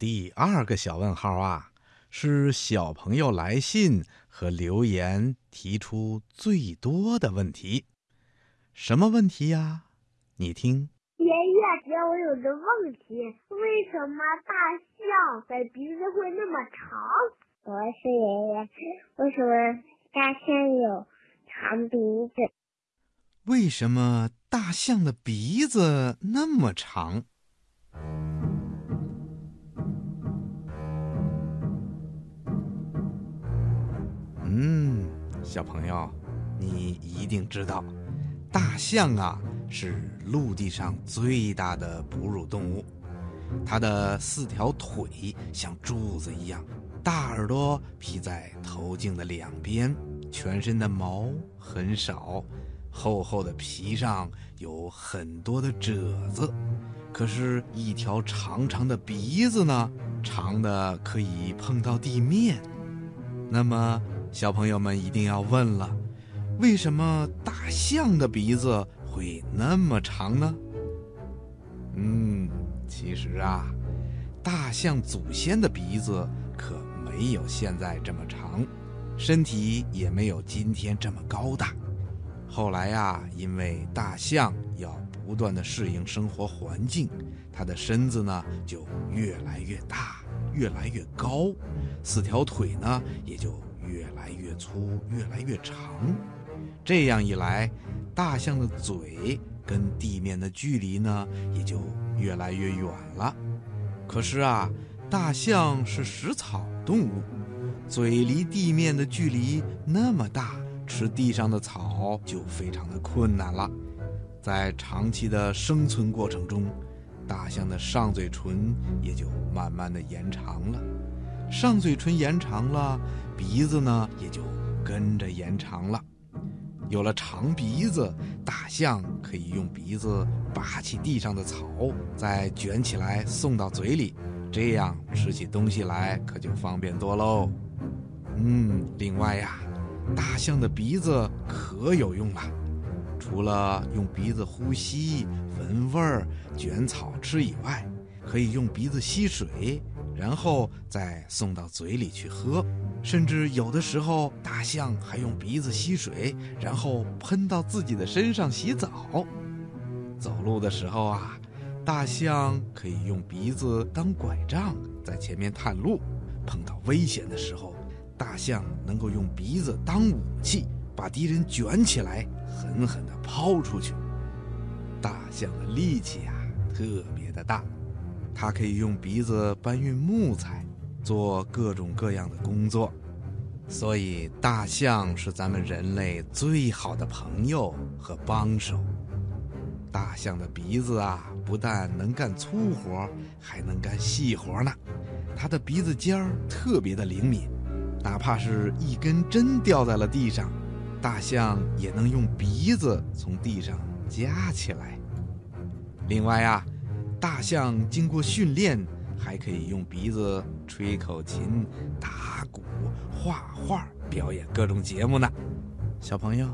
第二个小问号啊，是小朋友来信和留言提出最多的问题。什么问题呀？你听。爷爷，我有个问题，为什么大象的鼻子会那么长？我是爷爷，为什么大象有长鼻子？为什么大象的鼻子那么长？小朋友，你一定知道，大象啊是陆地上最大的哺乳动物。它的四条腿像柱子一样，大耳朵披在头颈的两边，全身的毛很少，厚厚的皮上有很多的褶子。可是，一条长长的鼻子呢，长的可以碰到地面。那么，小朋友们一定要问了：为什么大象的鼻子会那么长呢？嗯，其实啊，大象祖先的鼻子可没有现在这么长，身体也没有今天这么高大。后来呀，因为大象要不断的适应生活环境，它的身子呢就越来越大，越来越高，四条腿呢也就。越来越粗，越来越长，这样一来，大象的嘴跟地面的距离呢，也就越来越远了。可是啊，大象是食草动物，嘴离地面的距离那么大，吃地上的草就非常的困难了。在长期的生存过程中，大象的上嘴唇也就慢慢的延长了。上嘴唇延长了，鼻子呢也就跟着延长了。有了长鼻子，大象可以用鼻子拔起地上的草，再卷起来送到嘴里，这样吃起东西来可就方便多喽。嗯，另外呀，大象的鼻子可有用了，除了用鼻子呼吸、闻味儿、卷草吃以外，可以用鼻子吸水。然后再送到嘴里去喝，甚至有的时候，大象还用鼻子吸水，然后喷到自己的身上洗澡。走路的时候啊，大象可以用鼻子当拐杖，在前面探路。碰到危险的时候，大象能够用鼻子当武器，把敌人卷起来，狠狠地抛出去。大象的力气啊，特别的大。它可以用鼻子搬运木材，做各种各样的工作，所以大象是咱们人类最好的朋友和帮手。大象的鼻子啊，不但能干粗活，还能干细活呢。它的鼻子尖儿特别的灵敏，哪怕是一根针掉在了地上，大象也能用鼻子从地上夹起来。另外呀。大象经过训练，还可以用鼻子吹口琴、打鼓、画画，表演各种节目呢。小朋友，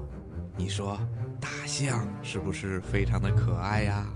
你说大象是不是非常的可爱呀？